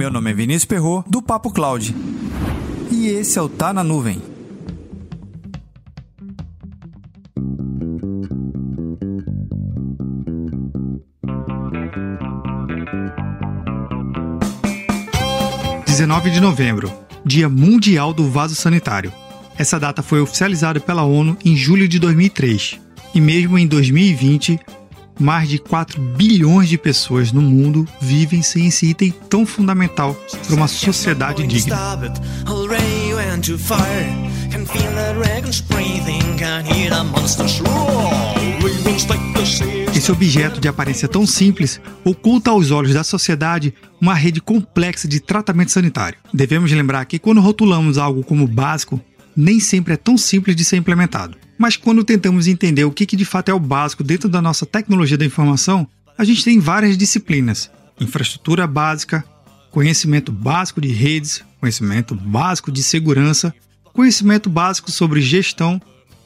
Meu nome é Vinícius Perro do Papo Cloud. E esse é o Tá na Nuvem. Dezenove de novembro, Dia Mundial do Vaso Sanitário. Essa data foi oficializada pela ONU em julho de 2003. E mesmo em 2020, mais de 4 bilhões de pessoas no mundo vivem sem esse item tão fundamental para uma sociedade digna. Esse objeto de aparência tão simples oculta aos olhos da sociedade uma rede complexa de tratamento sanitário. Devemos lembrar que quando rotulamos algo como básico, nem sempre é tão simples de ser implementado. Mas quando tentamos entender o que, que de fato é o básico dentro da nossa tecnologia da informação, a gente tem várias disciplinas: infraestrutura básica, conhecimento básico de redes, conhecimento básico de segurança, conhecimento básico sobre gestão,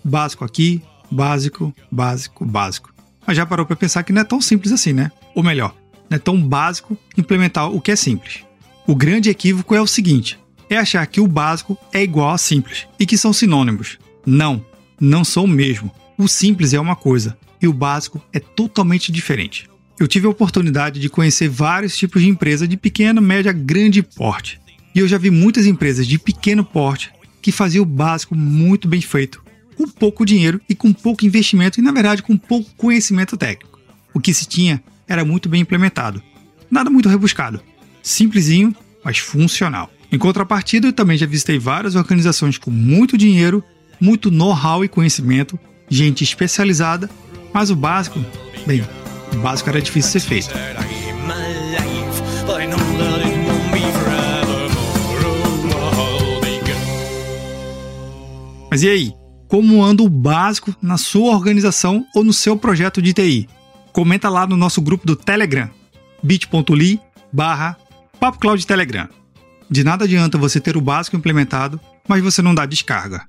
básico aqui, básico, básico, básico. Mas já parou para pensar que não é tão simples assim, né? Ou melhor, não é tão básico implementar o que é simples. O grande equívoco é o seguinte: é achar que o básico é igual a simples e que são sinônimos. Não, não são o mesmo. O simples é uma coisa e o básico é totalmente diferente. Eu tive a oportunidade de conhecer vários tipos de empresa de pequeno, média, grande porte. E eu já vi muitas empresas de pequeno porte que faziam o básico muito bem feito, com pouco dinheiro e com pouco investimento e, na verdade, com pouco conhecimento técnico. O que se tinha era muito bem implementado. Nada muito rebuscado. Simplesinho, mas funcional. Em contrapartida, eu também já visitei várias organizações com muito dinheiro, muito know-how e conhecimento, gente especializada, mas o básico, bem, o básico era difícil ser feito. Mas e aí? Como anda o básico na sua organização ou no seu projeto de TI? Comenta lá no nosso grupo do Telegram, bit.ly barra Telegram. De nada adianta você ter o básico implementado, mas você não dá descarga.